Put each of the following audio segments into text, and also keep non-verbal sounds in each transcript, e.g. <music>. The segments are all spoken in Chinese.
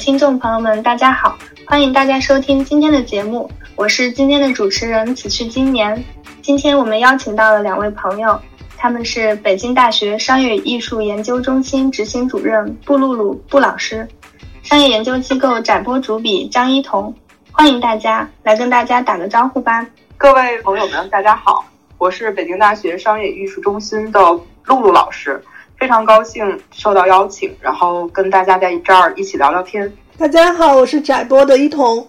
听众朋友们，大家好，欢迎大家收听今天的节目，我是今天的主持人此去今年。今天我们邀请到了两位朋友，他们是北京大学商业与艺术研究中心执行主任布露露布老师，商业研究机构展播主笔张一彤。欢迎大家来跟大家打个招呼吧。各位朋友们，大家好，我是北京大学商业艺术中心的露露老师。非常高兴受到邀请，然后跟大家在这儿一起聊聊天。大家好，我是窄播的一彤，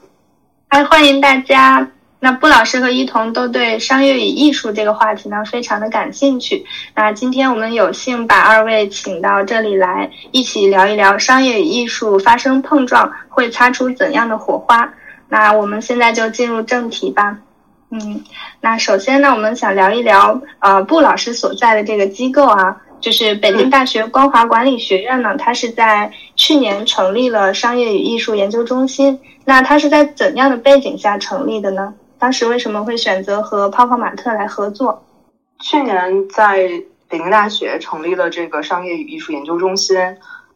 嗨，欢迎大家。那布老师和一彤都对商业与艺术这个话题呢非常的感兴趣。那今天我们有幸把二位请到这里来，一起聊一聊商业与艺术发生碰撞会擦出怎样的火花。那我们现在就进入正题吧。嗯，那首先呢，我们想聊一聊呃布老师所在的这个机构啊。就是北京大学光华管理学院呢，它是在去年成立了商业与艺术研究中心。那它是在怎样的背景下成立的呢？当时为什么会选择和泡泡玛特来合作？去年在北京大学成立了这个商业与艺术研究中心，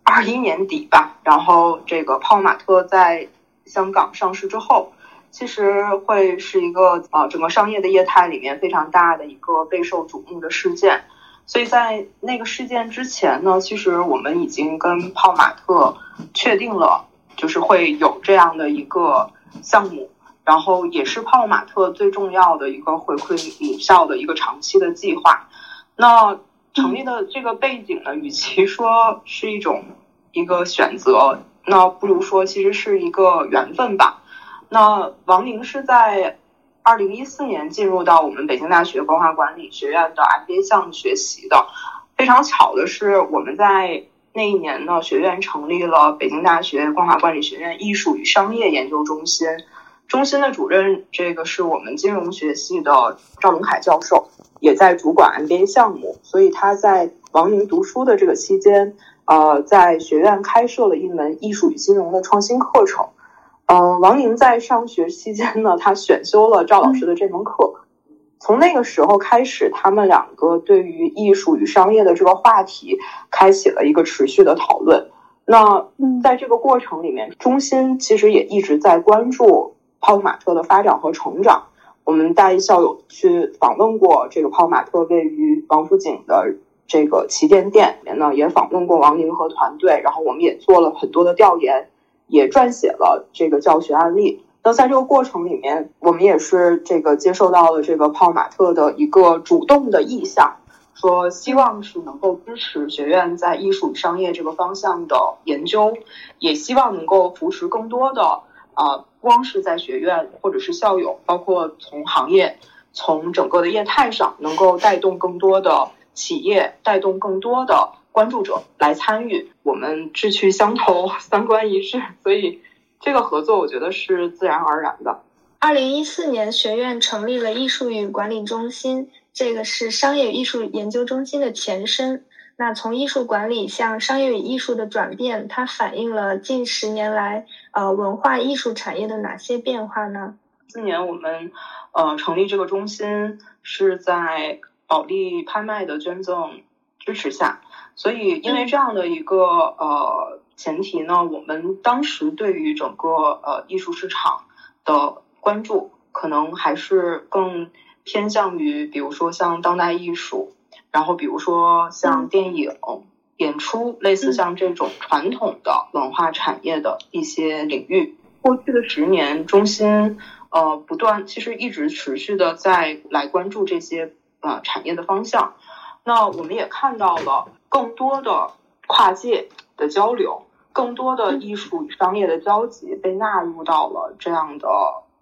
二一年底吧。然后这个泡泡玛特在香港上市之后，其实会是一个呃整个商业的业态里面非常大的一个备受瞩目的事件。所以在那个事件之前呢，其实我们已经跟泡玛特确定了，就是会有这样的一个项目，然后也是泡玛特最重要的一个回馈母校的一个长期的计划。那成立的这个背景呢，与其说是一种一个选择，那不如说其实是一个缘分吧。那王宁是在。二零一四年进入到我们北京大学光华管理学院的 MBA 项目学习的，非常巧的是，我们在那一年呢，学院成立了北京大学光华管理学院艺术与商业研究中心，中心的主任这个是我们金融学系的赵龙凯教授，也在主管 MBA 项目，所以他在王宁读书的这个期间，呃，在学院开设了一门艺术与金融的创新课程。呃，王宁在上学期间呢，他选修了赵老师的这门课。从那个时候开始，他们两个对于艺术与商业的这个话题开启了一个持续的讨论。那在这个过程里面，中心其实也一直在关注泡泡玛特的发展和成长。我们大一校友去访问过这个泡泡玛特位于王府井的这个旗舰店里面呢，也访问过王宁和团队，然后我们也做了很多的调研。也撰写了这个教学案例。那在这个过程里面，我们也是这个接受到了这个泡玛特的一个主动的意向，说希望是能够支持学院在艺术与商业这个方向的研究，也希望能够扶持更多的啊，光是在学院或者是校友，包括从行业、从整个的业态上，能够带动更多的企业，带动更多的。关注者来参与，我们志趣相投，三观一致，<laughs> 所以这个合作我觉得是自然而然的。二零一四年，学院成立了艺术与管理中心，这个是商业与艺术研究中心的前身。那从艺术管理向商业与艺术的转变，它反映了近十年来呃文化艺术产业的哪些变化呢？今年我们呃成立这个中心是在保利拍卖的捐赠支持下。所以，因为这样的一个呃前提呢，我们当时对于整个呃艺术市场的关注，可能还是更偏向于，比如说像当代艺术，然后比如说像电影、演出，类似像这种传统的文化产业的一些领域。过去的十年，中心呃不断，其实一直持续的在来关注这些呃产业的方向。那我们也看到了。更多的跨界的交流，更多的艺术与商业的交集被纳入到了这样的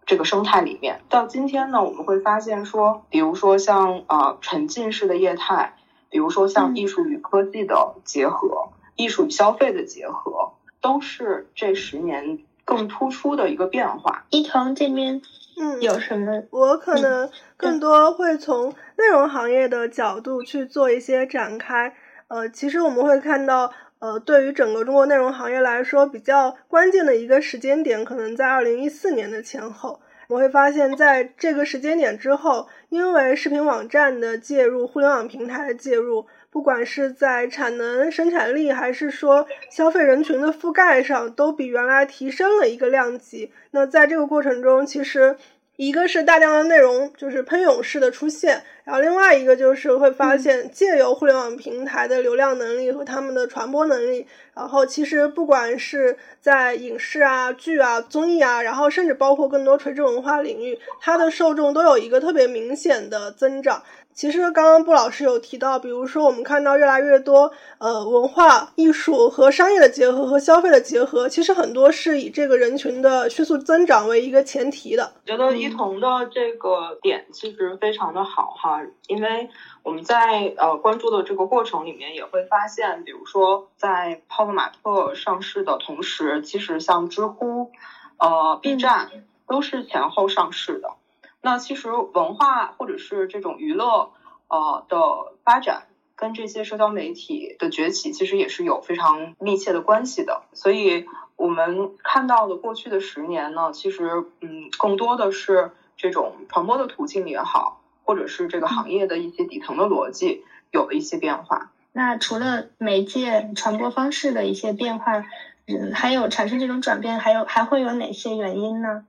这个生态里面。到今天呢，我们会发现说，比如说像啊沉浸式的业态，比如说像艺术与科技的结合，艺术与消费的结合，都是这十年更突出的一个变化。伊藤这边，嗯，有什么？我可能更多会从内容行业的角度去做一些展开。呃，其实我们会看到，呃，对于整个中国内容行业来说，比较关键的一个时间点，可能在二零一四年的前后。我会发现，在这个时间点之后，因为视频网站的介入、互联网平台的介入，不管是在产能、生产力，还是说消费人群的覆盖上，都比原来提升了一个量级。那在这个过程中，其实。一个是大量的内容就是喷涌式的出现，然后另外一个就是会发现借由互联网平台的流量能力和他们的传播能力，然后其实不管是在影视啊、剧啊、综艺啊，然后甚至包括更多垂直文化领域，它的受众都有一个特别明显的增长。其实刚刚布老师有提到，比如说我们看到越来越多呃文化艺术和商业的结合和消费的结合，其实很多是以这个人群的迅速增长为一个前提的。觉得一彤的这个点其实非常的好哈，因为我们在呃关注的这个过程里面也会发现，比如说在泡泡玛特上市的同时，其实像知乎、呃 B 站都是前后上市的。那其实文化或者是这种娱乐，呃的发展跟这些社交媒体的崛起，其实也是有非常密切的关系的。所以我们看到的过去的十年呢，其实嗯，更多的是这种传播的途径也好，或者是这个行业的一些底层的逻辑有了一些变化。那除了媒介传播方式的一些变化，嗯，还有产生这种转变，还有还会有哪些原因呢？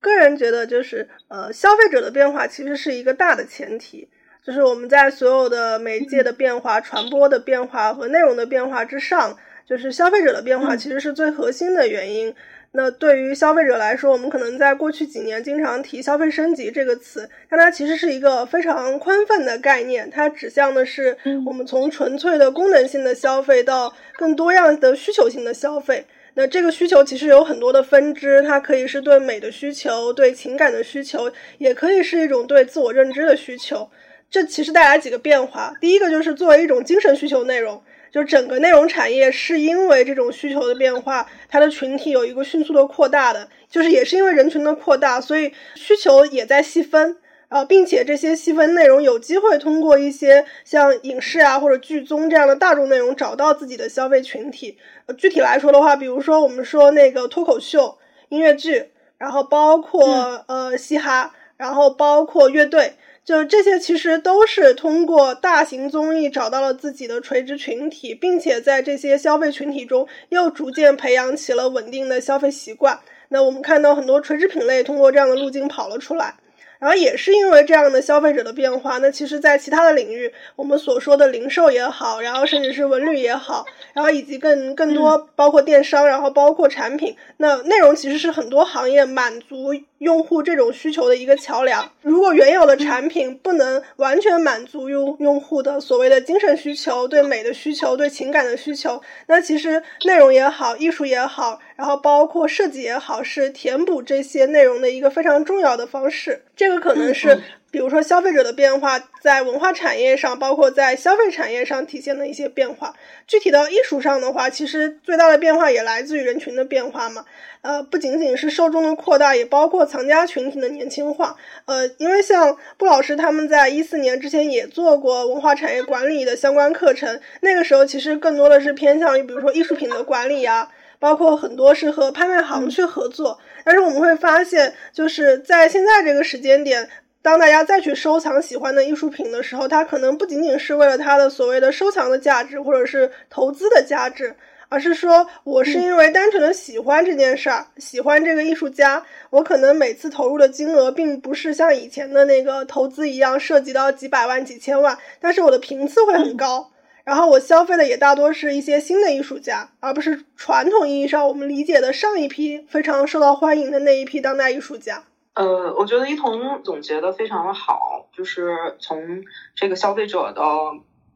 个人觉得，就是呃，消费者的变化其实是一个大的前提，就是我们在所有的媒介的变化、传播的变化和内容的变化之上，就是消费者的变化其实是最核心的原因。那对于消费者来说，我们可能在过去几年经常提“消费升级”这个词，但它其实是一个非常宽泛的概念，它指向的是我们从纯粹的功能性的消费到更多样的需求性的消费。那这个需求其实有很多的分支，它可以是对美的需求，对情感的需求，也可以是一种对自我认知的需求。这其实带来几个变化。第一个就是作为一种精神需求内容，就整个内容产业是因为这种需求的变化，它的群体有一个迅速的扩大的，就是也是因为人群的扩大，所以需求也在细分。啊，并且这些细分内容有机会通过一些像影视啊或者剧综这样的大众内容找到自己的消费群体。呃，具体来说的话，比如说我们说那个脱口秀、音乐剧，然后包括呃嘻哈，然后包括乐队，就这些其实都是通过大型综艺找到了自己的垂直群体，并且在这些消费群体中又逐渐培养起了稳定的消费习惯。那我们看到很多垂直品类通过这样的路径跑了出来。然后也是因为这样的消费者的变化，那其实，在其他的领域，我们所说的零售也好，然后甚至是文旅也好，然后以及更更多包括电商，然后包括产品，那内容其实是很多行业满足用户这种需求的一个桥梁。如果原有的产品不能完全满足用用户的所谓的精神需求、对美的需求、对情感的需求，那其实内容也好，艺术也好。然后包括设计也好，是填补这些内容的一个非常重要的方式。这个可能是，比如说消费者的变化，在文化产业上，包括在消费产业上体现的一些变化。具体到艺术上的话，其实最大的变化也来自于人群的变化嘛。呃，不仅仅是受众的扩大，也包括藏家群体的年轻化。呃，因为像布老师他们在一四年之前也做过文化产业管理的相关课程，那个时候其实更多的是偏向于，比如说艺术品的管理呀。包括很多是和拍卖行去合作，但是我们会发现，就是在现在这个时间点，当大家再去收藏喜欢的艺术品的时候，它可能不仅仅是为了它的所谓的收藏的价值或者是投资的价值，而是说我是因为单纯的喜欢这件事儿，喜欢这个艺术家，我可能每次投入的金额并不是像以前的那个投资一样涉及到几百万、几千万，但是我的频次会很高。然后我消费的也大多是一些新的艺术家，而不是传统意义上我们理解的上一批非常受到欢迎的那一批当代艺术家。呃，我觉得一彤总结的非常的好，就是从这个消费者的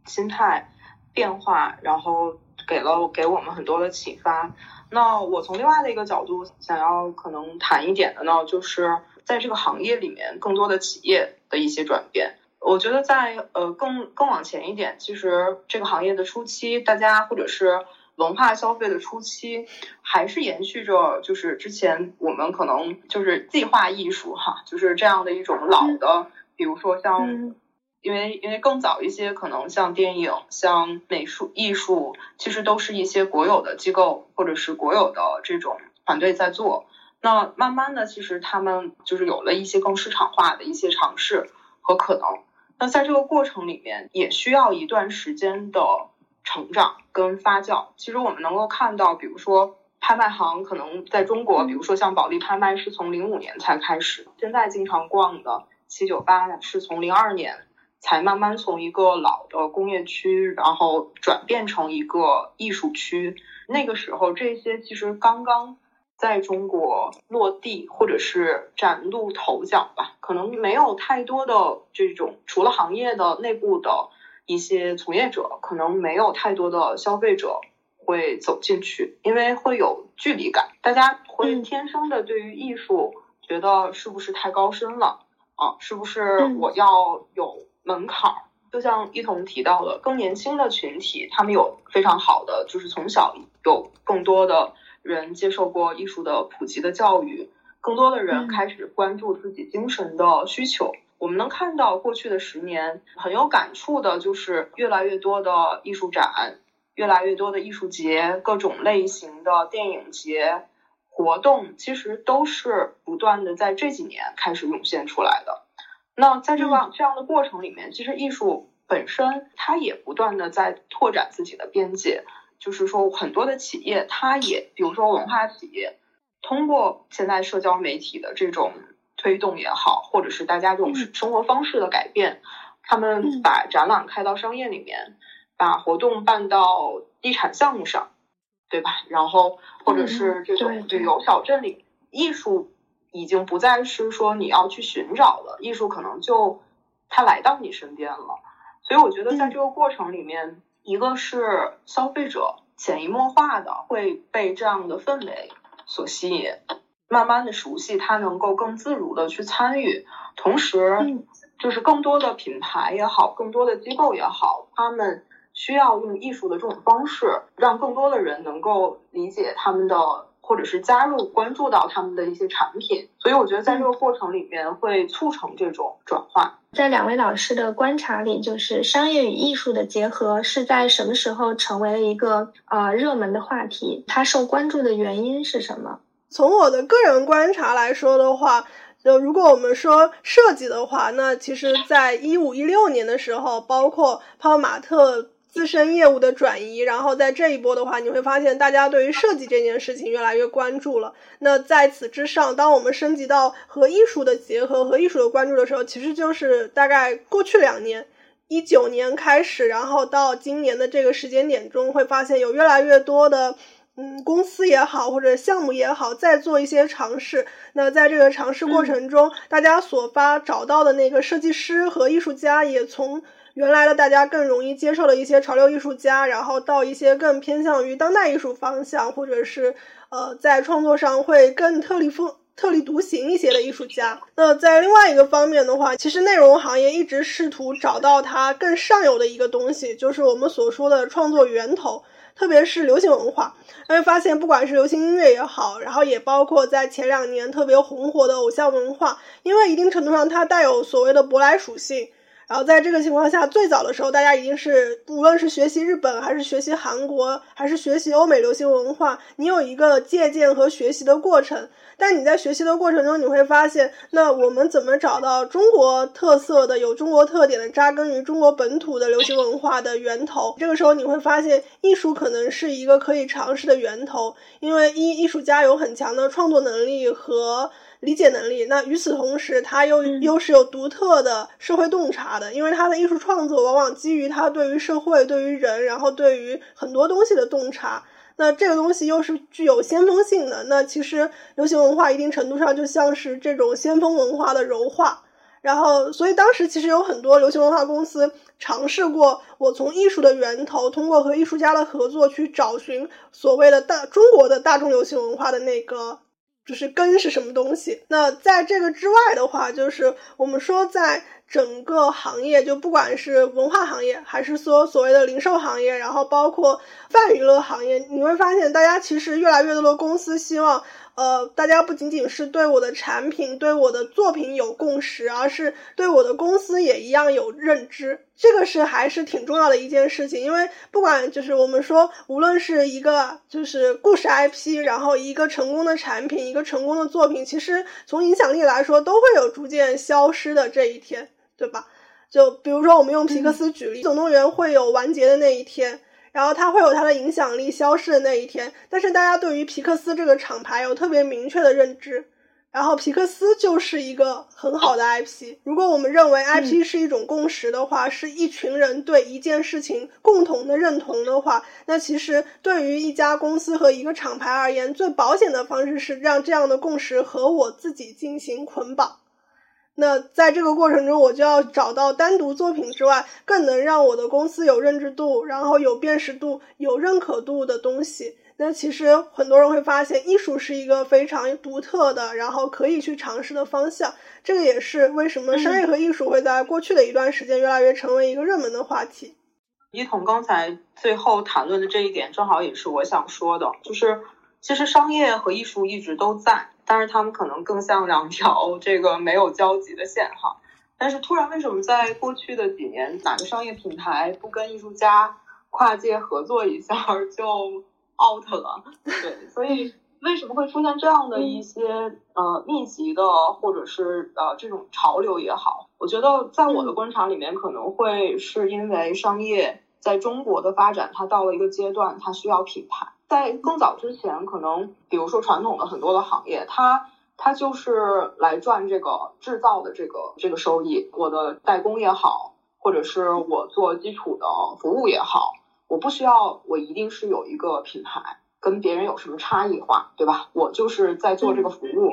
心态变化，然后给了给我们很多的启发。那我从另外的一个角度想要可能谈一点的呢，就是在这个行业里面更多的企业的一些转变。我觉得在呃更更往前一点，其实这个行业的初期，大家或者是文化消费的初期，还是延续着就是之前我们可能就是计划艺术哈，就是这样的一种老的，比如说像，因为因为更早一些，可能像电影、像美术艺术，其实都是一些国有的机构或者是国有的这种团队在做。那慢慢的，其实他们就是有了一些更市场化的一些尝试和可能。那在这个过程里面，也需要一段时间的成长跟发酵。其实我们能够看到，比如说拍卖行可能在中国，比如说像保利拍卖是从零五年才开始，现在经常逛的七九八是从零二年才慢慢从一个老的工业区，然后转变成一个艺术区。那个时候，这些其实刚刚。在中国落地或者是崭露头角吧，可能没有太多的这种，除了行业的内部的一些从业者，可能没有太多的消费者会走进去，因为会有距离感，大家会天生的对于艺术觉得是不是太高深了啊？是不是我要有门槛？就像一彤提到的，更年轻的群体，他们有非常好的，就是从小有更多的。人接受过艺术的普及的教育，更多的人开始关注自己精神的需求。我们能看到过去的十年很有感触的，就是越来越多的艺术展，越来越多的艺术节，各种类型的电影节活动，其实都是不断的在这几年开始涌现出来的。那在这个这样的过程里面，其实艺术本身它也不断的在拓展自己的边界。就是说，很多的企业，它也，比如说文化企业，通过现在社交媒体的这种推动也好，或者是大家这种生活方式的改变，他们把展览开到商业里面，把活动办到地产项目上，对吧？然后或者是这种旅游小镇里，艺术已经不再是说你要去寻找了，艺术可能就它来到你身边了。所以我觉得在这个过程里面。一个是消费者潜移默化的会被这样的氛围所吸引，慢慢的熟悉，他能够更自如的去参与，同时就是更多的品牌也好，更多的机构也好，他们需要用艺术的这种方式，让更多的人能够理解他们的。或者是加入关注到他们的一些产品，所以我觉得在这个过程里面会促成这种转化。在两位老师的观察里，就是商业与艺术的结合是在什么时候成为了一个呃热门的话题？它受关注的原因是什么？从我的个人观察来说的话，就如果我们说设计的话，那其实在一五一六年的时候，包括泡玛特。自身业务的转移，然后在这一波的话，你会发现大家对于设计这件事情越来越关注了。那在此之上，当我们升级到和艺术的结合和艺术的关注的时候，其实就是大概过去两年，一九年开始，然后到今年的这个时间点中，会发现有越来越多的嗯公司也好或者项目也好在做一些尝试。那在这个尝试过程中，大家所发找到的那个设计师和艺术家也从。原来的大家更容易接受的一些潮流艺术家，然后到一些更偏向于当代艺术方向，或者是呃在创作上会更特立风特立独行一些的艺术家。那在另外一个方面的话，其实内容行业一直试图找到它更上游的一个东西，就是我们所说的创作源头，特别是流行文化。因为发现不管是流行音乐也好，然后也包括在前两年特别红火的偶像文化，因为一定程度上它带有所谓的舶来属性。然后在这个情况下，最早的时候，大家一定是无论是学习日本，还是学习韩国，还是学习欧美流行文化，你有一个借鉴和学习的过程。但你在学习的过程中，你会发现，那我们怎么找到中国特色的、有中国特点的、扎根于中国本土的流行文化的源头？这个时候，你会发现，艺术可能是一个可以尝试的源头，因为一艺术家有很强的创作能力和。理解能力，那与此同时，他又又是有独特的社会洞察的，因为他的艺术创作往往基于他对于社会、对于人，然后对于很多东西的洞察。那这个东西又是具有先锋性的。那其实流行文化一定程度上就像是这种先锋文化的柔化。然后，所以当时其实有很多流行文化公司尝试过，我从艺术的源头，通过和艺术家的合作去找寻所谓的大中国的大众流行文化的那个。就是根是什么东西？那在这个之外的话，就是我们说，在整个行业，就不管是文化行业，还是说所谓的零售行业，然后包括泛娱乐行业，你会发现，大家其实越来越多的公司希望，呃，大家不仅仅是对我的产品、对我的作品有共识，而是对我的公司也一样有认知。这个是还是挺重要的一件事情，因为不管就是我们说，无论是一个就是故事 IP，然后一个成功的产品，一个成功的作品，其实从影响力来说，都会有逐渐消失的这一天，对吧？就比如说我们用皮克斯举例，总动员会有完结的那一天。然后它会有它的影响力消失的那一天，但是大家对于皮克斯这个厂牌有特别明确的认知，然后皮克斯就是一个很好的 IP。如果我们认为 IP 是一种共识的话，是一群人对一件事情共同的认同的话，那其实对于一家公司和一个厂牌而言，最保险的方式是让这样的共识和我自己进行捆绑。那在这个过程中，我就要找到单独作品之外，更能让我的公司有认知度，然后有辨识度、有认可度的东西。那其实很多人会发现，艺术是一个非常独特的，然后可以去尝试的方向。这个也是为什么商业和艺术会在过去的一段时间越来越成为一个热门的话题。一彤刚才最后谈论的这一点，正好也是我想说的，就是其实商业和艺术一直都在。但是他们可能更像两条 <laughs> 这个没有交集的线哈。但是突然为什么在过去的几年，哪个商业品牌不跟艺术家跨界合作一下就 out 了？对，所以为什么会出现这样的一些呃密集的或者是呃这种潮流也好？我觉得在我的观察里面，可能会是因为商业在中国的发展，它到了一个阶段，它需要品牌。在更早之前，可能比如说传统的很多的行业，它它就是来赚这个制造的这个这个收益。我的代工也好，或者是我做基础的服务也好，我不需要我一定是有一个品牌跟别人有什么差异化，对吧？我就是在做这个服务。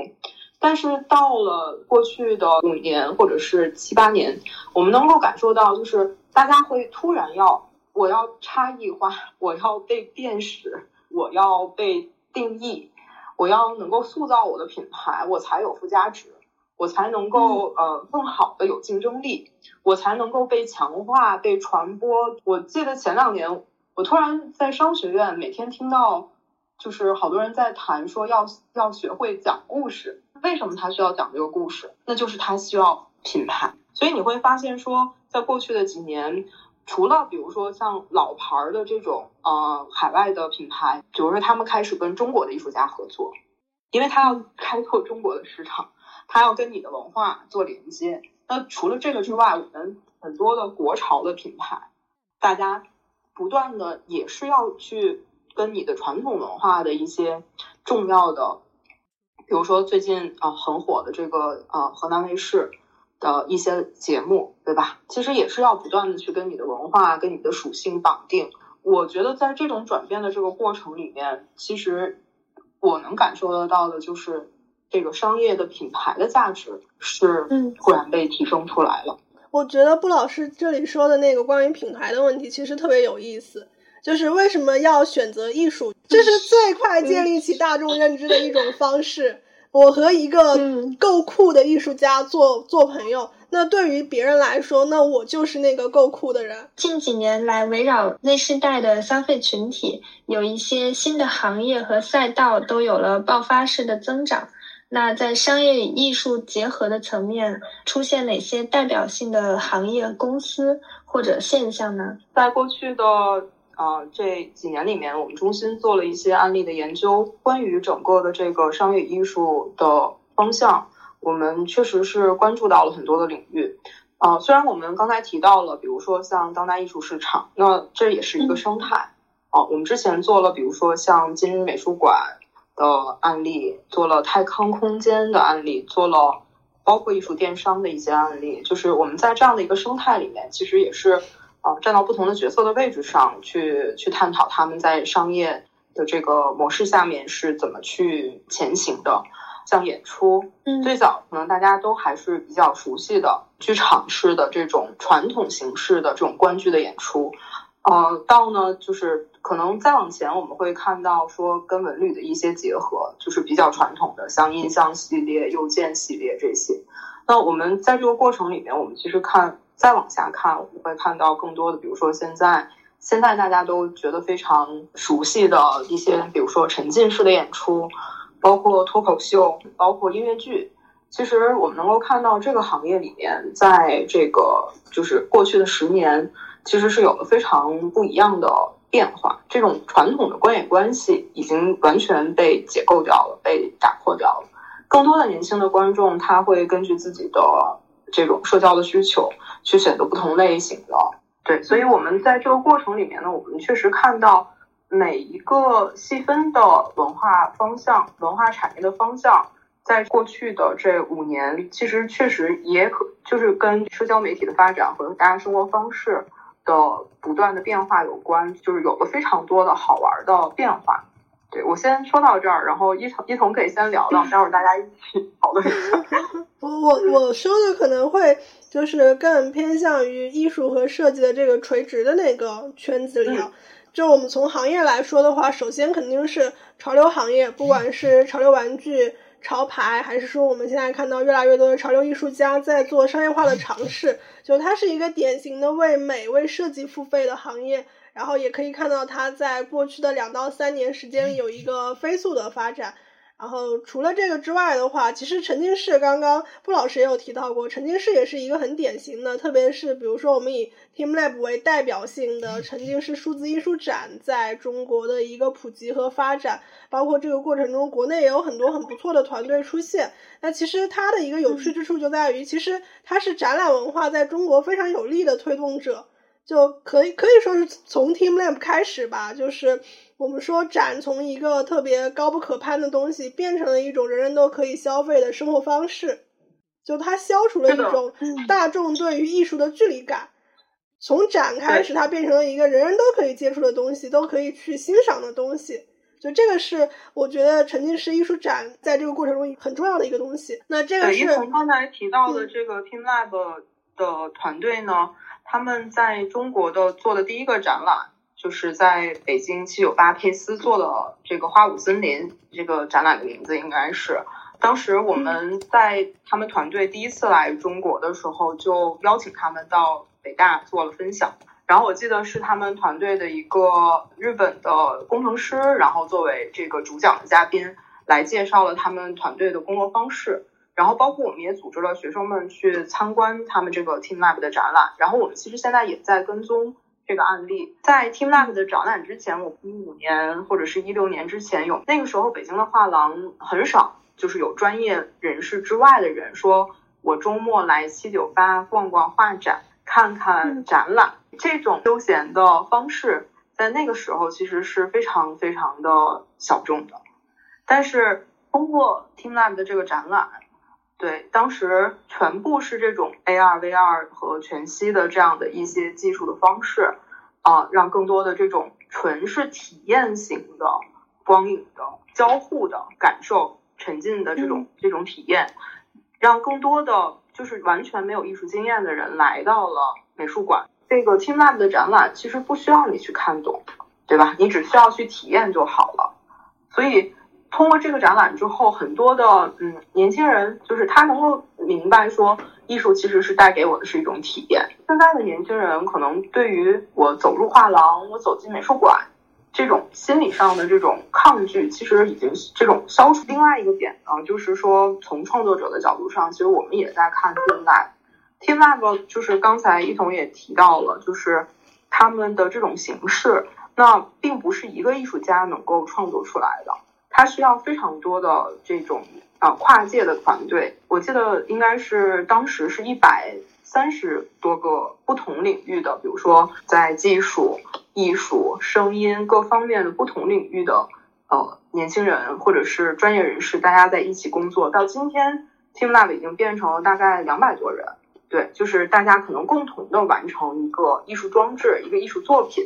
但是到了过去的五年或者是七八年，我们能够感受到，就是大家会突然要我要差异化，我要被辨识。我要被定义，我要能够塑造我的品牌，我才有附加值，我才能够呃更好的有竞争力，我才能够被强化、被传播。我记得前两年，我突然在商学院每天听到，就是好多人在谈说要要学会讲故事。为什么他需要讲这个故事？那就是他需要品牌。所以你会发现说，在过去的几年。除了比如说像老牌儿的这种呃海外的品牌，比如说他们开始跟中国的艺术家合作，因为他要开拓中国的市场，他要跟你的文化做连接。那除了这个之外，我们很多的国潮的品牌，大家不断的也是要去跟你的传统文化的一些重要的，比如说最近啊很火的这个呃河南卫视。的一些节目，对吧？其实也是要不断的去跟你的文化、跟你的属性绑定。我觉得在这种转变的这个过程里面，其实我能感受得到的就是这个商业的品牌的价值是嗯突然被提升出来了。我觉得布老师这里说的那个关于品牌的问题，其实特别有意思，就是为什么要选择艺术？这是最快建立起大众认知的一种方式。我和一个够酷的艺术家做做朋友，那对于别人来说，那我就是那个够酷的人。近几年来，围绕 Z 世代的消费群体，有一些新的行业和赛道都有了爆发式的增长。那在商业与艺术结合的层面，出现哪些代表性的行业、公司或者现象呢？在过去的。啊，这几年里面，我们中心做了一些案例的研究，关于整个的这个商业艺术的方向，我们确实是关注到了很多的领域。啊，虽然我们刚才提到了，比如说像当代艺术市场，那这也是一个生态。啊，我们之前做了，比如说像今日美术馆的案例，做了泰康空间的案例，做了包括艺术电商的一些案例，就是我们在这样的一个生态里面，其实也是。啊，站到不同的角色的位置上去去探讨他们在商业的这个模式下面是怎么去前行的。像演出，嗯，最早可能大家都还是比较熟悉的剧场式的这种传统形式的这种观剧的演出。呃，到呢就是可能再往前，我们会看到说跟文旅的一些结合，就是比较传统的，像印象系列、邮件系列这些。那我们在这个过程里面，我们其实看。再往下看，我们会看到更多的，比如说现在现在大家都觉得非常熟悉的一些，比如说沉浸式的演出，包括脱口秀，包括音乐剧。其实我们能够看到这个行业里面，在这个就是过去的十年，其实是有了非常不一样的变化。这种传统的观演关系已经完全被解构掉了，被打破掉了。更多的年轻的观众，他会根据自己的这种社交的需求，去选择不同类型的。对，所以我们在这个过程里面呢，我们确实看到每一个细分的文化方向、文化产业的方向。在过去的这五年，其实确实也可就是跟社交媒体的发展和大家生活方式的不断的变化有关，就是有了非常多的好玩的变化。对我先说到这儿，然后一同一同可以先聊聊，<laughs> 待会儿大家一起讨论一下。<laughs> 我我我说的可能会就是更偏向于艺术和设计的这个垂直的那个圈子里。就我们从行业来说的话，首先肯定是潮流行业，不管是潮流玩具。潮牌，还是说我们现在看到越来越多的潮流艺术家在做商业化的尝试？就它是一个典型的为美、为设计付费的行业，然后也可以看到它在过去的两到三年时间有一个飞速的发展。然后除了这个之外的话，其实沉浸式刚刚布老师也有提到过，沉浸式也是一个很典型的，特别是比如说我们以 TeamLab 为代表性的沉浸式数字艺术展在中国的一个普及和发展，包括这个过程中国内也有很多很不错的团队出现。那其实它的一个有趣之处就在于，其实它是展览文化在中国非常有力的推动者。就可以可以说是从 TeamLab 开始吧，就是我们说展从一个特别高不可攀的东西，变成了一种人人都可以消费的生活方式。就它消除了一种大众对于艺术的距离感，从展开始，它变成了一个人人都可以接触的东西，都可以去欣赏的东西。就这个是我觉得沉浸式艺术展在这个过程中很重要的一个东西。那这个是从刚才提到的这个 TeamLab 的团队呢。他们在中国的做的第一个展览，就是在北京七九八佩斯做的这个花舞森林。这个展览的名字应该是，当时我们在他们团队第一次来中国的时候，就邀请他们到北大做了分享。然后我记得是他们团队的一个日本的工程师，然后作为这个主讲的嘉宾来介绍了他们团队的工作方式。然后包括我们也组织了学生们去参观他们这个 TeamLab 的展览。然后我们其实现在也在跟踪这个案例。在 TeamLab 的展览之前，我一五年或者是一六年之前有那个时候北京的画廊很少，就是有专业人士之外的人说，我周末来七九八逛逛画展，看看展览。这种休闲的方式在那个时候其实是非常非常的小众的。但是通过 TeamLab 的这个展览。对，当时全部是这种 AR、VR 和全息的这样的一些技术的方式，啊，让更多的这种纯是体验型的光影的交互的感受、沉浸的这种这种体验，让更多的就是完全没有艺术经验的人来到了美术馆。这个 TeamLab 的展览其实不需要你去看懂，对吧？你只需要去体验就好了。所以。通过这个展览之后，很多的嗯年轻人就是他能够明白说，艺术其实是带给我的是一种体验。现在的年轻人可能对于我走入画廊，我走进美术馆，这种心理上的这种抗拒，其实已经这种消除。另外一个点呢，就是说从创作者的角度上，其实我们也在看 TeamLab。TeamLab 就是刚才一彤也提到了，就是他们的这种形式，那并不是一个艺术家能够创作出来的。它需要非常多的这种啊跨界的团队，我记得应该是当时是一百三十多个不同领域的，比如说在技术、艺术、声音各方面的不同领域的呃年轻人或者是专业人士，大家在一起工作。到今天，TeamLab 已经变成了大概两百多人，对，就是大家可能共同的完成一个艺术装置、一个艺术作品。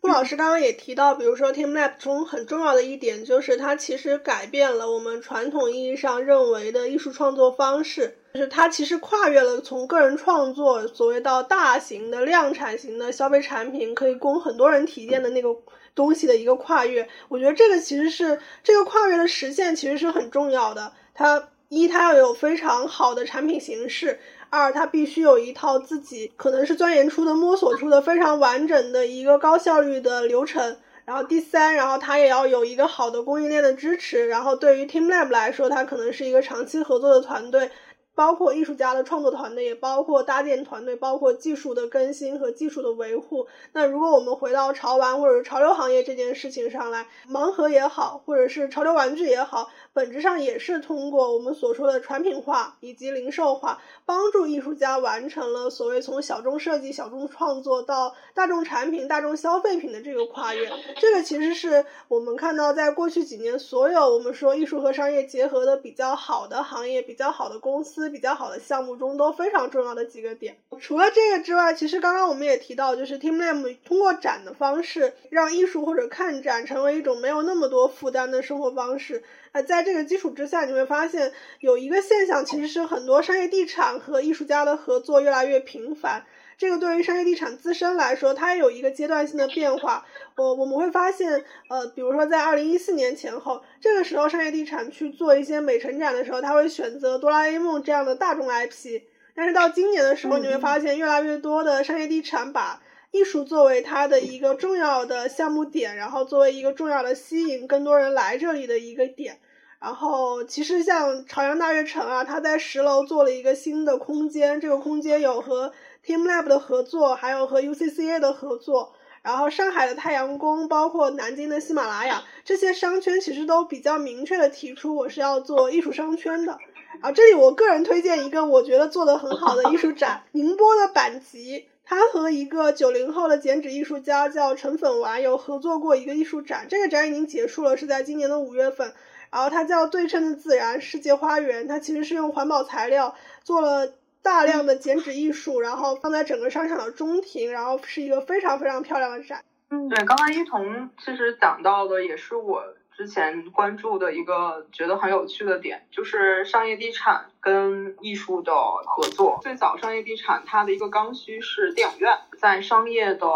顾老师刚刚也提到，比如说 TeamLab 中很重要的一点就是它其实改变了我们传统意义上认为的艺术创作方式，就是它其实跨越了从个人创作所谓到大型的量产型的消费产品，可以供很多人体验的那个东西的一个跨越。我觉得这个其实是这个跨越的实现其实是很重要的。它一，它要有非常好的产品形式。二，它必须有一套自己可能是钻研出的、摸索出的非常完整的一个高效率的流程。然后第三，然后它也要有一个好的供应链的支持。然后对于 TeamLab 来说，它可能是一个长期合作的团队。包括艺术家的创作团队，也包括搭建团队，包括技术的更新和技术的维护。那如果我们回到潮玩或者潮流行业这件事情上来，盲盒也好，或者是潮流玩具也好，本质上也是通过我们所说的产品化以及零售化，帮助艺术家完成了所谓从小众设计、小众创作到大众产品、大众消费品的这个跨越。这个其实是我们看到在过去几年所有我们说艺术和商业结合的比较好的行业、比较好的公司。比较好的项目中都非常重要的几个点。除了这个之外，其实刚刚我们也提到，就是 TeamLab 通过展的方式，让艺术或者看展成为一种没有那么多负担的生活方式。呃，在这个基础之下，你会发现有一个现象，其实是很多商业地产和艺术家的合作越来越频繁。这个对于商业地产自身来说，它也有一个阶段性的变化。我我们会发现，呃，比如说在二零一四年前后，这个时候商业地产去做一些美陈展的时候，他会选择哆啦 A 梦这样的大众 IP。但是到今年的时候，你会发现越来越多的商业地产把艺术作为它的一个重要的项目点，然后作为一个重要的吸引更多人来这里的一个点。然后其实像朝阳大悦城啊，它在十楼做了一个新的空间，这个空间有和 TeamLab 的合作，还有和 UCCA 的合作，然后上海的太阳宫，包括南京的喜马拉雅，这些商圈其实都比较明确的提出我是要做艺术商圈的。啊，这里我个人推荐一个我觉得做的很好的艺术展，宁波的板吉，他和一个九零后的剪纸艺术家叫陈粉丸有合作过一个艺术展，这个展已经结束了，是在今年的五月份。然后它叫对称的自然世界花园，它其实是用环保材料做了。大量的剪纸艺术，然后放在整个商场的中庭，然后是一个非常非常漂亮的展。嗯，对，刚刚一彤其实讲到的也是我之前关注的一个觉得很有趣的点，就是商业地产跟艺术的合作。最早商业地产它的一个刚需是电影院，在商业的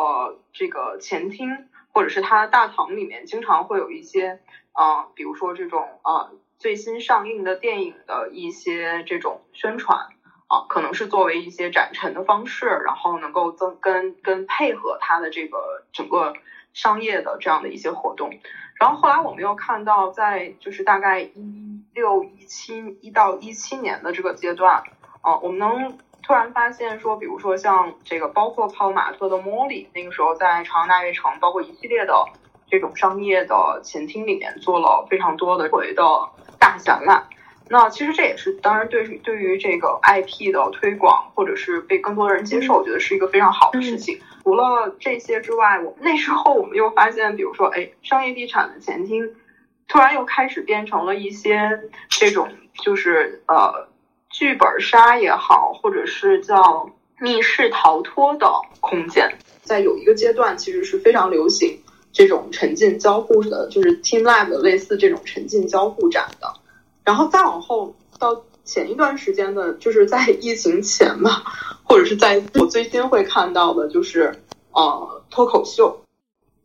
这个前厅或者是它的大堂里面，经常会有一些，啊，比如说这种啊最新上映的电影的一些这种宣传。啊，可能是作为一些展陈的方式，然后能够增跟跟配合它的这个整个商业的这样的一些活动。然后后来我们又看到，在就是大概一六一七一到一七年的这个阶段，啊，我们能突然发现说，比如说像这个包括泡玛特的茉莉，那个时候在朝阳大悦城，包括一系列的这种商业的前厅里面做了非常多的回的大展览。那其实这也是，当然对对于这个 IP 的推广，或者是被更多的人接受，我觉得是一个非常好的事情。除了这些之外，我那时候我们又发现，比如说，哎，商业地产的前厅，突然又开始变成了一些这种，就是呃，剧本杀也好，或者是叫密室逃脱的空间，在有一个阶段其实是非常流行这种沉浸交互的，就是 TeamLab 类似这种沉浸交互展的。然后再往后到前一段时间的，就是在疫情前吧，或者是在我最近会看到的，就是呃脱口秀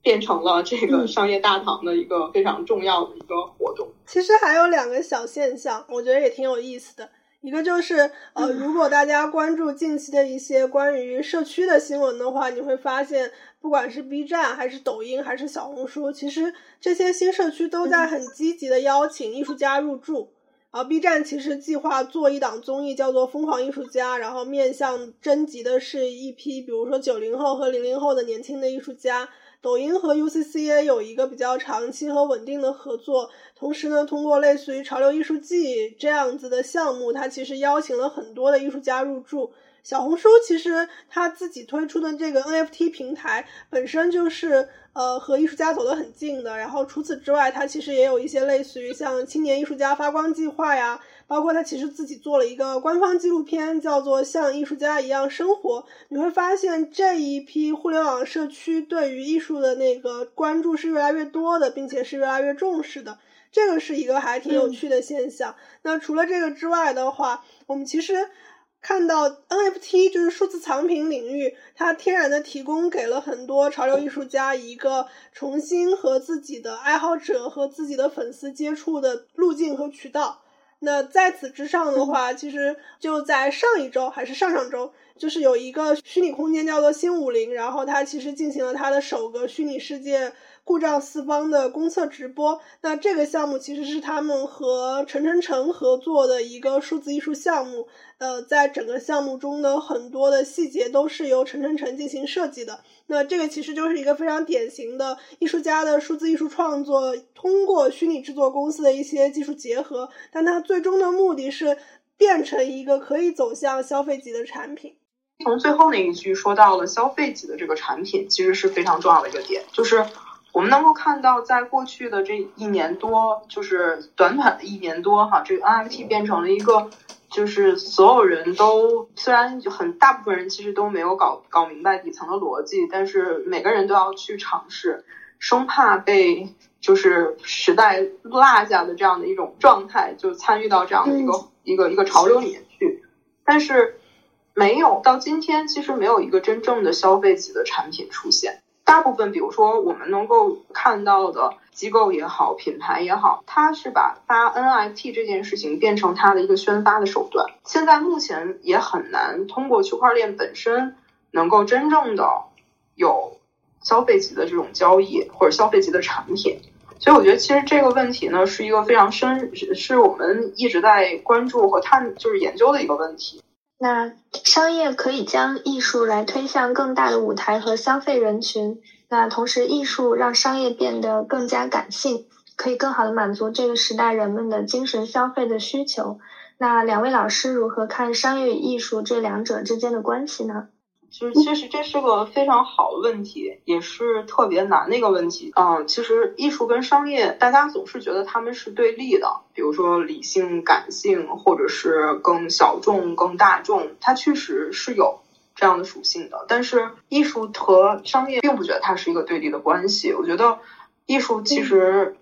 变成了这个商业大堂的一个非常重要的一个活动。其实还有两个小现象，我觉得也挺有意思的。一个就是呃，如果大家关注近期的一些关于社区的新闻的话，你会发现，不管是 B 站还是抖音还是小红书，其实这些新社区都在很积极的邀请艺术家入驻。啊，B 站其实计划做一档综艺，叫做《疯狂艺术家》，然后面向征集的是一批，比如说九零后和零零后的年轻的艺术家。抖音和 UCCA 有一个比较长期和稳定的合作，同时呢，通过类似于潮流艺术季这样子的项目，它其实邀请了很多的艺术家入驻。小红书其实它自己推出的这个 NFT 平台本身就是呃和艺术家走得很近的，然后除此之外，它其实也有一些类似于像青年艺术家发光计划呀。包括他其实自己做了一个官方纪录片，叫做《像艺术家一样生活》。你会发现这一批互联网社区对于艺术的那个关注是越来越多的，并且是越来越重视的。这个是一个还挺有趣的现象。那除了这个之外的话，我们其实看到 NFT 就是数字藏品领域，它天然的提供给了很多潮流艺术家一个重新和自己的爱好者和自己的粉丝接触的路径和渠道。那在此之上的话，其实就在上一周还是上上周，就是有一个虚拟空间叫做新五零，然后它其实进行了它的首个虚拟世界故障四方的公测直播。那这个项目其实是他们和陈晨晨合作的一个数字艺术项目。呃，在整个项目中的很多的细节都是由陈晨晨进行设计的。那这个其实就是一个非常典型的艺术家的数字艺术创作，通过虚拟制作公司的一些技术结合，但它最终的目的是变成一个可以走向消费级的产品。从最后那一句说到了消费级的这个产品，其实是非常重要的一个点，就是我们能够看到，在过去的这一年多，就是短短的一年多哈，这个 NFT 变成了一个，就是所有人都虽然很大部分人其实都没有搞搞明白底层的逻辑，但是每个人都要去尝试，生怕被就是时代落下的这样的一种状态，就参与到这样的一个一个一个潮流里面去，但是。没有到今天，其实没有一个真正的消费级的产品出现。大部分，比如说我们能够看到的机构也好，品牌也好，它是把发 NFT 这件事情变成它的一个宣发的手段。现在目前也很难通过区块链本身能够真正的有消费级的这种交易或者消费级的产品。所以我觉得，其实这个问题呢，是一个非常深，是我们一直在关注和探，就是研究的一个问题。那商业可以将艺术来推向更大的舞台和消费人群，那同时艺术让商业变得更加感性，可以更好的满足这个时代人们的精神消费的需求。那两位老师如何看商业与艺术这两者之间的关系呢？其实，其实这是个非常好的问题，也是特别难的一个问题。嗯，其实艺术跟商业，大家总是觉得他们是对立的。比如说理性、感性，或者是更小众、更大众，它确实是有这样的属性的。但是艺术和商业并不觉得它是一个对立的关系。我觉得艺术其实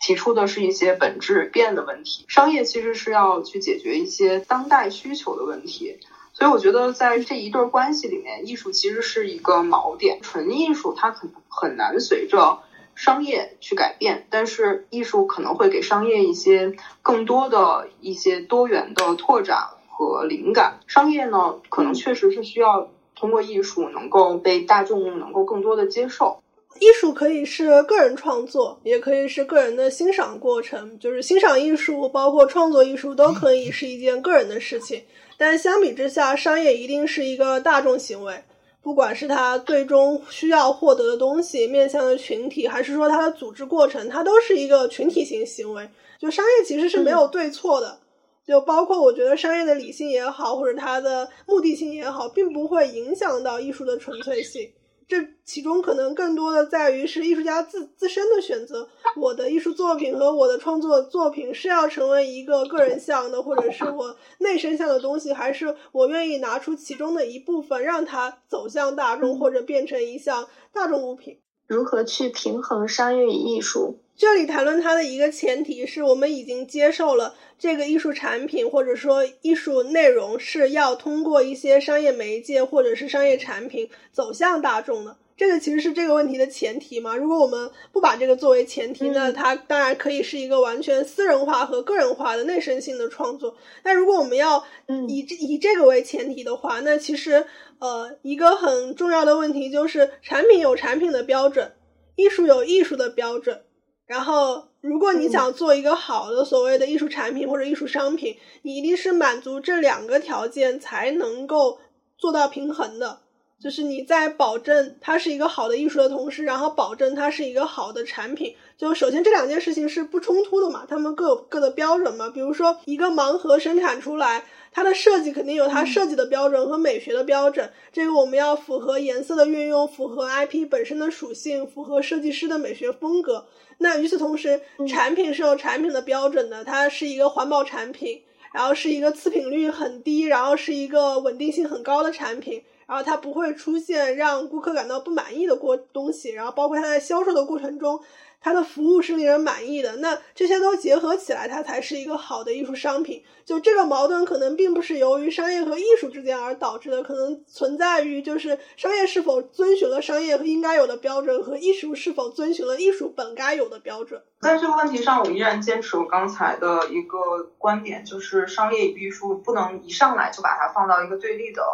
提出的是一些本质变的问题，商业其实是要去解决一些当代需求的问题。所以我觉得，在这一对关系里面，艺术其实是一个锚点。纯艺术它可能很难随着商业去改变，但是艺术可能会给商业一些更多的一些多元的拓展和灵感。商业呢，可能确实是需要通过艺术能够被大众能够更多的接受。艺术可以是个人创作，也可以是个人的欣赏过程，就是欣赏艺术，包括创作艺术，都可以是一件个人的事情。但相比之下，商业一定是一个大众行为，不管是它最终需要获得的东西面向的群体，还是说它的组织过程，它都是一个群体性行为。就商业其实是没有对错的，就包括我觉得商业的理性也好，或者它的目的性也好，并不会影响到艺术的纯粹性。这其中可能更多的在于是艺术家自自身的选择。我的艺术作品和我的创作作品是要成为一个个人像的，或者是我内身像的东西，还是我愿意拿出其中的一部分，让它走向大众，或者变成一项大众物品？如何去平衡商业与艺术？这里谈论它的一个前提是我们已经接受了这个艺术产品或者说艺术内容是要通过一些商业媒介或者是商业产品走向大众的。这个其实是这个问题的前提嘛。如果我们不把这个作为前提，呢它当然可以是一个完全私人化和个人化的内生性的创作。但如果我们要以这以这个为前提的话，那其实呃一个很重要的问题就是产品有产品的标准，艺术有艺术的标准。然后，如果你想做一个好的所谓的艺术产品或者艺术商品，你一定是满足这两个条件才能够做到平衡的。就是你在保证它是一个好的艺术的同时，然后保证它是一个好的产品。就首先这两件事情是不冲突的嘛，他们各有各的标准嘛。比如说一个盲盒生产出来。它的设计肯定有它设计的标准和美学的标准，这个我们要符合颜色的运用，符合 IP 本身的属性，符合设计师的美学风格。那与此同时，产品是有产品的标准的，它是一个环保产品，然后是一个次品率很低，然后是一个稳定性很高的产品，然后它不会出现让顾客感到不满意的过东西，然后包括它在销售的过程中。它的服务是令人满意的，那这些都结合起来，它才是一个好的艺术商品。就这个矛盾，可能并不是由于商业和艺术之间而导致的，可能存在于就是商业是否遵循了商业应该有的标准，和艺术是否遵循了艺术本该有的标准。在这个问题上，我依然坚持我刚才的一个观点，就是商业与艺术不能一上来就把它放到一个对立的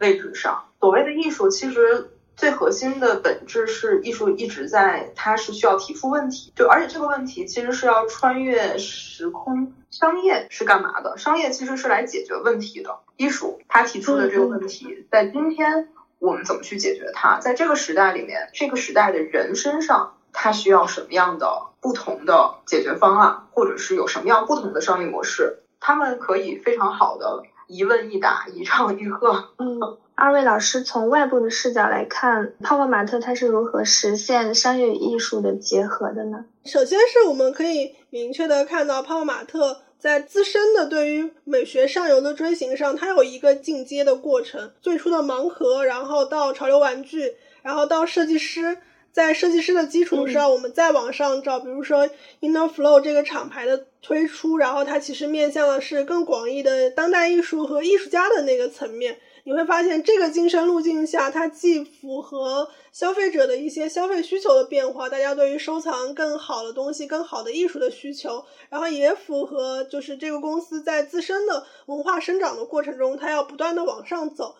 位置上。所谓的艺术，其实。最核心的本质是艺术一直在，它是需要提出问题，就而且这个问题其实是要穿越时空。商业是干嘛的？商业其实是来解决问题的。艺术它提出的这个问题，在今天我们怎么去解决它？在这个时代里面，这个时代的人身上，他需要什么样的不同的解决方案，或者是有什么样不同的商业模式？他们可以非常好的一问一答，一唱一和。嗯。二位老师从外部的视角来看，泡泡玛特它是如何实现商业与艺术的结合的呢？首先是我们可以明确的看到，泡泡玛特在自身的对于美学上游的追寻上，它有一个进阶的过程。最初的盲盒，然后到潮流玩具，然后到设计师，在设计师的基础上，我们再往上找，比如说 Inner Flow 这个厂牌的推出，然后它其实面向的是更广义的当代艺术和艺术家的那个层面。你会发现，这个精神路径下，它既符合消费者的一些消费需求的变化，大家对于收藏更好的东西、更好的艺术的需求，然后也符合就是这个公司在自身的文化生长的过程中，它要不断的往上走。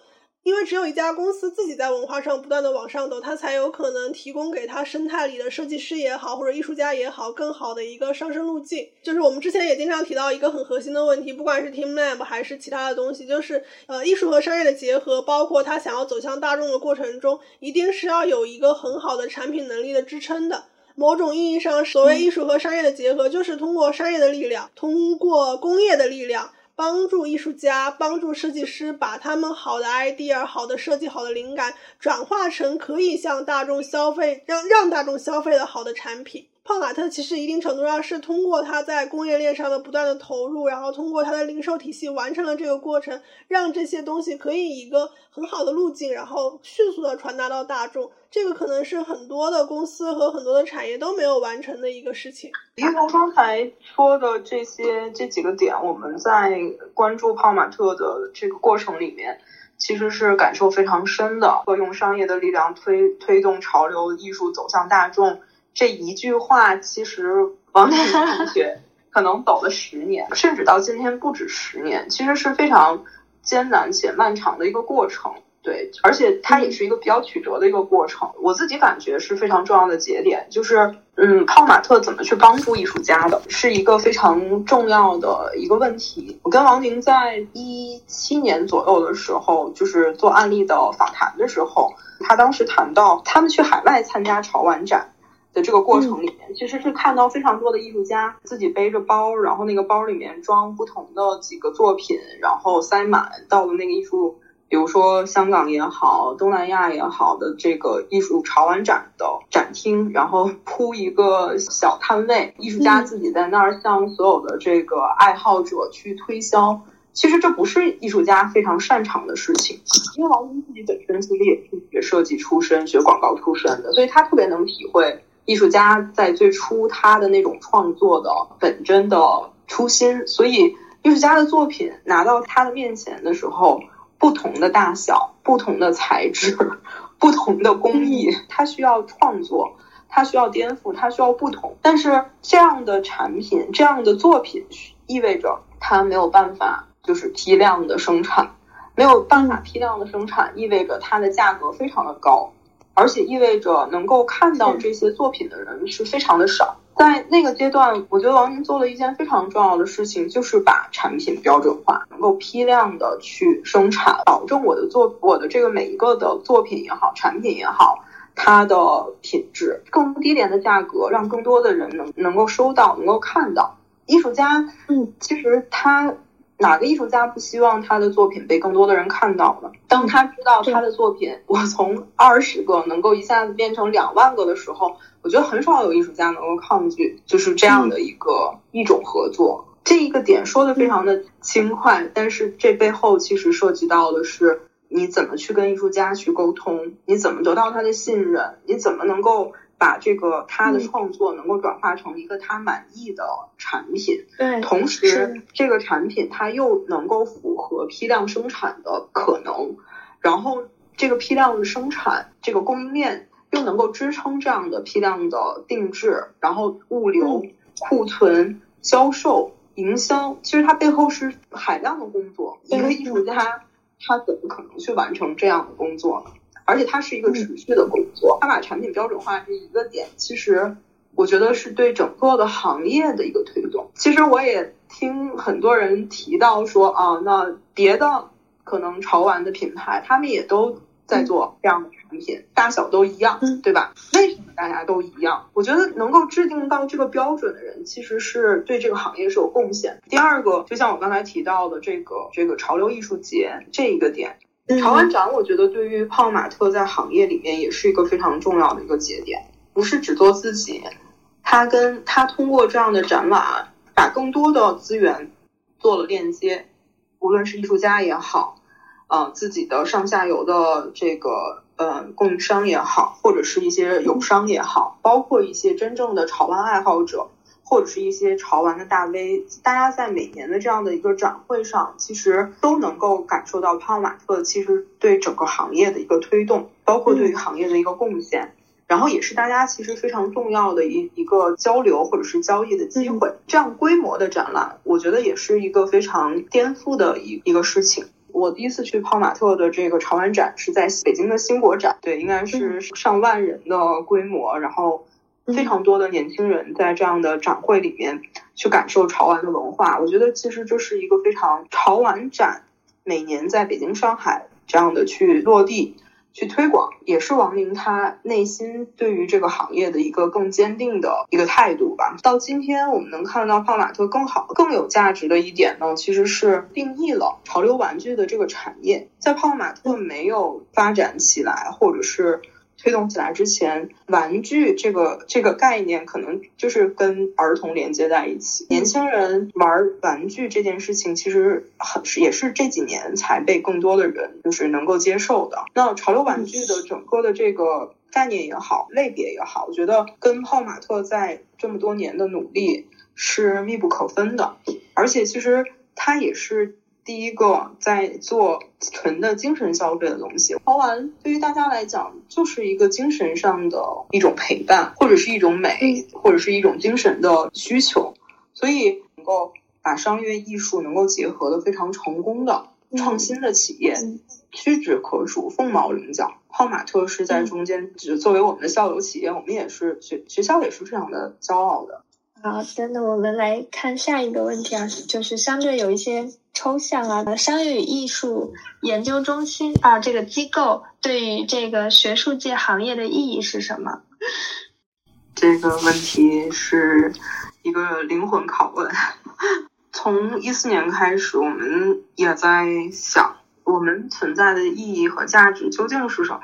因为只有一家公司自己在文化上不断的往上走，它才有可能提供给它生态里的设计师也好，或者艺术家也好，更好的一个上升路径。就是我们之前也经常提到一个很核心的问题，不管是 Team Lab 还是其他的东西，就是呃艺术和商业的结合，包括它想要走向大众的过程中，一定是要有一个很好的产品能力的支撑的。某种意义上，所谓艺术和商业的结合，就是通过商业的力量，通过工业的力量。帮助艺术家、帮助设计师把他们好的 idea、好的设计、好的灵感转化成可以向大众消费、让让大众消费的好的产品。泡玛特其实一定程度上是通过它在工业链上的不断的投入，然后通过它的零售体系完成了这个过程，让这些东西可以以一个很好的路径，然后迅速的传达到大众。这个可能是很多的公司和很多的产业都没有完成的一个事情。因为刚才说的这些这几个点，我们在关注泡玛特的这个过程里面，其实是感受非常深的。用商业的力量推推动潮流艺术走向大众。这一句话，其实王宁同学可能走了十年，甚至到今天不止十年，其实是非常艰难且漫长的一个过程。对，而且它也是一个比较曲折的一个过程。我自己感觉是非常重要的节点，就是嗯，泡玛特怎么去帮助艺术家的，是一个非常重要的一个问题。我跟王宁在一七年左右的时候，就是做案例的访谈的时候，他当时谈到他们去海外参加潮玩展。的这个过程里面，其实是看到非常多的艺术家自己背着包，然后那个包里面装不同的几个作品，然后塞满到了那个艺术，比如说香港也好，东南亚也好的这个艺术潮玩展的展厅，然后铺一个小摊位，艺术家自己在那儿向所有的这个爱好者去推销。其实这不是艺术家非常擅长的事情，因为王晶自己本身其实也是学设计出身、学广告出身的，所以他特别能体会。艺术家在最初他的那种创作的本真的初心，所以艺术家的作品拿到他的面前的时候，不同的大小、不同的材质、<laughs> 不同的工艺，他需要创作，他需要颠覆，他需要不同。但是这样的产品、这样的作品意味着他没有办法就是批量的生产，没有办法批量的生产，意味着它的价格非常的高。而且意味着能够看到这些作品的人是非常的少。在那个阶段，我觉得王宁做了一件非常重要的事情，就是把产品标准化，能够批量的去生产，保证我的作我的这个每一个的作品也好，产品也好，它的品质更低廉的价格，让更多的人能能够收到，能够看到。艺术家，嗯，其实他。哪个艺术家不希望他的作品被更多的人看到呢？当他知道他的作品，我从二十个能够一下子变成两万个的时候，我觉得很少有艺术家能够抗拒，就是这样的一个一种合作。这一个点说的非常的轻快，但是这背后其实涉及到的是你怎么去跟艺术家去沟通，你怎么得到他的信任，你怎么能够。把这个他的创作能够转化成一个他满意的产品，对，同时这个产品它又能够符合批量生产的可能，然后这个批量的生产这个供应链又能够支撑这样的批量的定制，然后物流、库存、销售、营销，其实它背后是海量的工作。一个艺术家他怎么可能去完成这样的工作呢？而且它是一个持续的工作。它把产品标准化这一个点，其实我觉得是对整个的行业的一个推动。其实我也听很多人提到说啊，那别的可能潮玩的品牌，他们也都在做这样的产品，大小都一样，对吧？为什么大家都一样？我觉得能够制定到这个标准的人，其实是对这个行业是有贡献。第二个，就像我刚才提到的这个这个潮流艺术节这一个点。潮玩展，我觉得对于泡玛特在行业里面也是一个非常重要的一个节点，不是只做自己，他跟他通过这样的展览，把更多的资源做了链接，无论是艺术家也好，呃，自己的上下游的这个呃供应商也好，或者是一些友商也好，包括一些真正的潮玩爱好者。或者是一些潮玩的大 V，大家在每年的这样的一个展会上，其实都能够感受到泡玛特其实对整个行业的一个推动，包括对于行业的一个贡献，然后也是大家其实非常重要的一一个交流或者是交易的机会。这样规模的展览，我觉得也是一个非常颠覆的一一个事情。我第一次去泡玛特的这个潮玩展是在北京的新国展，对，应该是上万人的规模，然后。非常多的年轻人在这样的展会里面去感受潮玩的文化，我觉得其实这是一个非常潮玩展，每年在北京、上海这样的去落地、去推广，也是王宁他内心对于这个行业的一个更坚定的一个态度吧。到今天我们能看到泡玛特更好、更有价值的一点呢，其实是定义了潮流玩具的这个产业，在泡玛特没有发展起来，或者是。推动起来之前，玩具这个这个概念可能就是跟儿童连接在一起。年轻人玩玩具这件事情，其实很是也是这几年才被更多的人就是能够接受的。那潮流玩具的整个的这个概念也好，类别也好，我觉得跟泡玛特在这么多年的努力是密不可分的。而且其实它也是。第一个在做纯的精神消费的东西，潮玩对于大家来讲就是一个精神上的一种陪伴，或者是一种美，或者是一种精神的需求，所以能够把商业艺术能够结合的非常成功的创新的企业屈指可数，凤毛麟角。泡玛特是在中间，只作为我们的校友企业，我们也是学学校也是非常的骄傲的。好的，那我们来看下一个问题啊，就是相对有一些。抽象啊，商业与艺术研究中心啊，这个机构对于这个学术界行业的意义是什么？这个问题是一个灵魂拷问。从一四年开始，我们也在想，我们存在的意义和价值究竟是什么？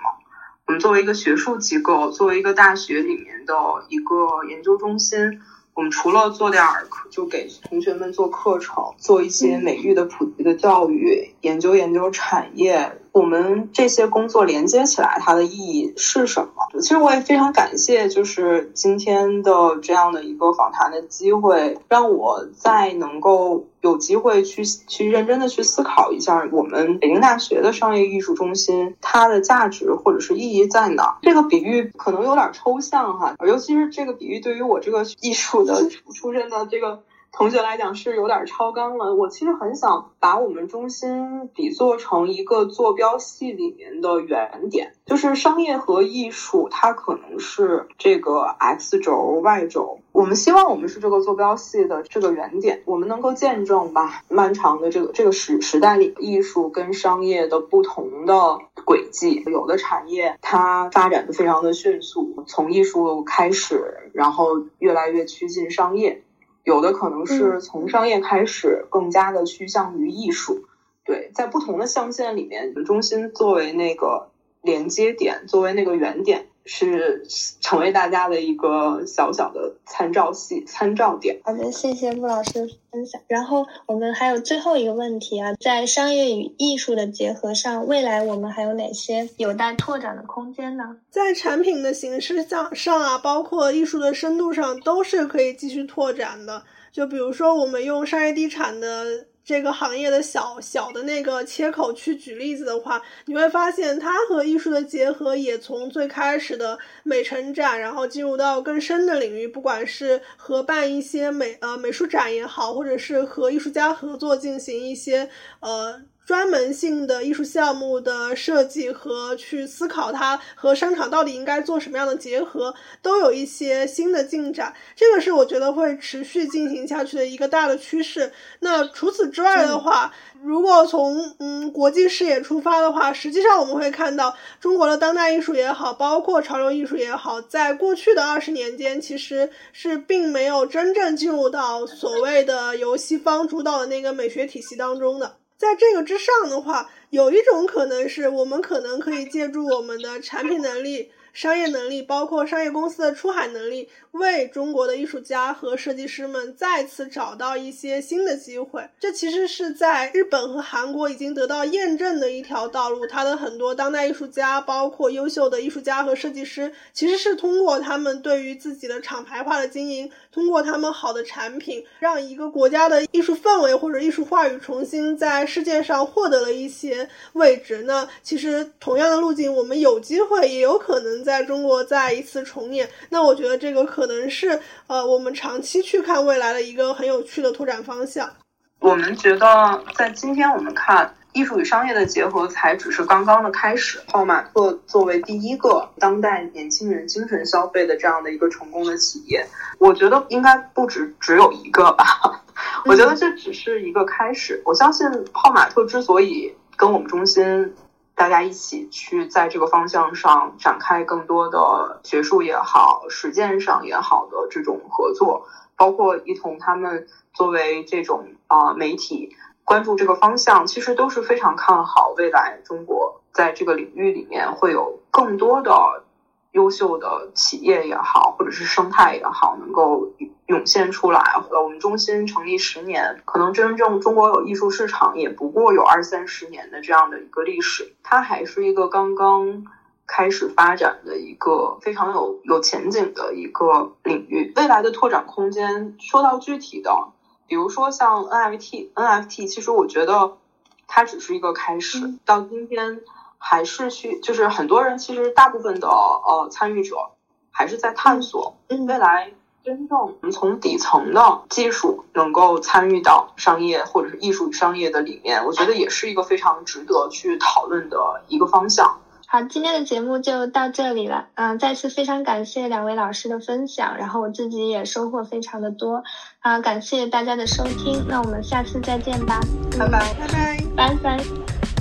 我们作为一个学术机构，作为一个大学里面的一个研究中心。我们除了做点儿课，就给同学们做课程，做一些美育的普及的教育，研究研究产业。我们这些工作连接起来，它的意义是什么？其实我也非常感谢，就是今天的这样的一个访谈的机会，让我再能够有机会去去认真的去思考一下，我们北京大学的商业艺术中心它的价值或者是意义在哪？这个比喻可能有点抽象哈，尤其是这个比喻对于我这个艺术的出身的这个。同学来讲是有点超纲了。我其实很想把我们中心比作成一个坐标系里面的原点，就是商业和艺术，它可能是这个 x 轴、y 轴。我们希望我们是这个坐标系的这个原点，我们能够见证吧漫长的这个这个时时代里，艺术跟商业的不同的轨迹。有的产业它发展的非常的迅速，从艺术开始，然后越来越趋近商业。有的可能是从商业开始，更加的趋向于艺术。对，在不同的象限里面，中心作为那个连接点，作为那个原点。是成为大家的一个小小的参照系、参照点。好的，谢谢穆老师分享。然后我们还有最后一个问题啊，在商业与艺术的结合上，未来我们还有哪些有待拓展的空间呢？在产品的形式上上啊，包括艺术的深度上，都是可以继续拓展的。就比如说，我们用商业地产的。这个行业的小小的那个切口去举例子的话，你会发现它和艺术的结合也从最开始的美陈展，然后进入到更深的领域，不管是合办一些美呃美术展也好，或者是和艺术家合作进行一些呃专门性的艺术项目的设计和去思考它和商场到底应该做什么样的结合，都有一些新的进展。这个是我觉得会持续进行下去的一个大的趋势。那除此之外的话，如果从嗯国际视野出发的话，实际上我们会看到中国的当代艺术也好，包括潮流艺术也好，在过去的二十年间，其实是并没有真正进入到所谓的由西方主导的那个美学体系当中的。在这个之上的话，有一种可能是我们可能可以借助我们的产品能力。商业能力，包括商业公司的出海能力，为中国的艺术家和设计师们再次找到一些新的机会。这其实是在日本和韩国已经得到验证的一条道路。它的很多当代艺术家，包括优秀的艺术家和设计师，其实是通过他们对于自己的厂牌化的经营，通过他们好的产品，让一个国家的艺术氛围或者艺术话语重新在世界上获得了一些位置。那其实同样的路径，我们有机会，也有可能。在中国再一次重演，那我觉得这个可能是呃我们长期去看未来的一个很有趣的拓展方向。我们觉得在今天我们看艺术与商业的结合才只是刚刚的开始。泡玛特作为第一个当代年轻人精神消费的这样的一个成功的企业，我觉得应该不止只有一个吧。我觉得这只是一个开始。我相信泡玛特之所以跟我们中心。大家一起去在这个方向上展开更多的学术也好、实践上也好的这种合作，包括一同他们作为这种啊媒体关注这个方向，其实都是非常看好未来中国在这个领域里面会有更多的。优秀的企业也好，或者是生态也好，能够涌现出来。呃，我们中心成立十年，可能真正中国有艺术市场也不过有二三十年的这样的一个历史，它还是一个刚刚开始发展的一个非常有有前景的一个领域。未来的拓展空间，说到具体的，比如说像 NFT，NFT，其实我觉得它只是一个开始。到今天。还是去，就是很多人其实大部分的呃参与者还是在探索未来真正从底层的技术能够参与到商业或者是艺术与商业的里面，我觉得也是一个非常值得去讨论的一个方向。好，今天的节目就到这里了，嗯，再次非常感谢两位老师的分享，然后我自己也收获非常的多，啊，感谢大家的收听，那我们下次再见吧，拜拜，拜拜，拜拜。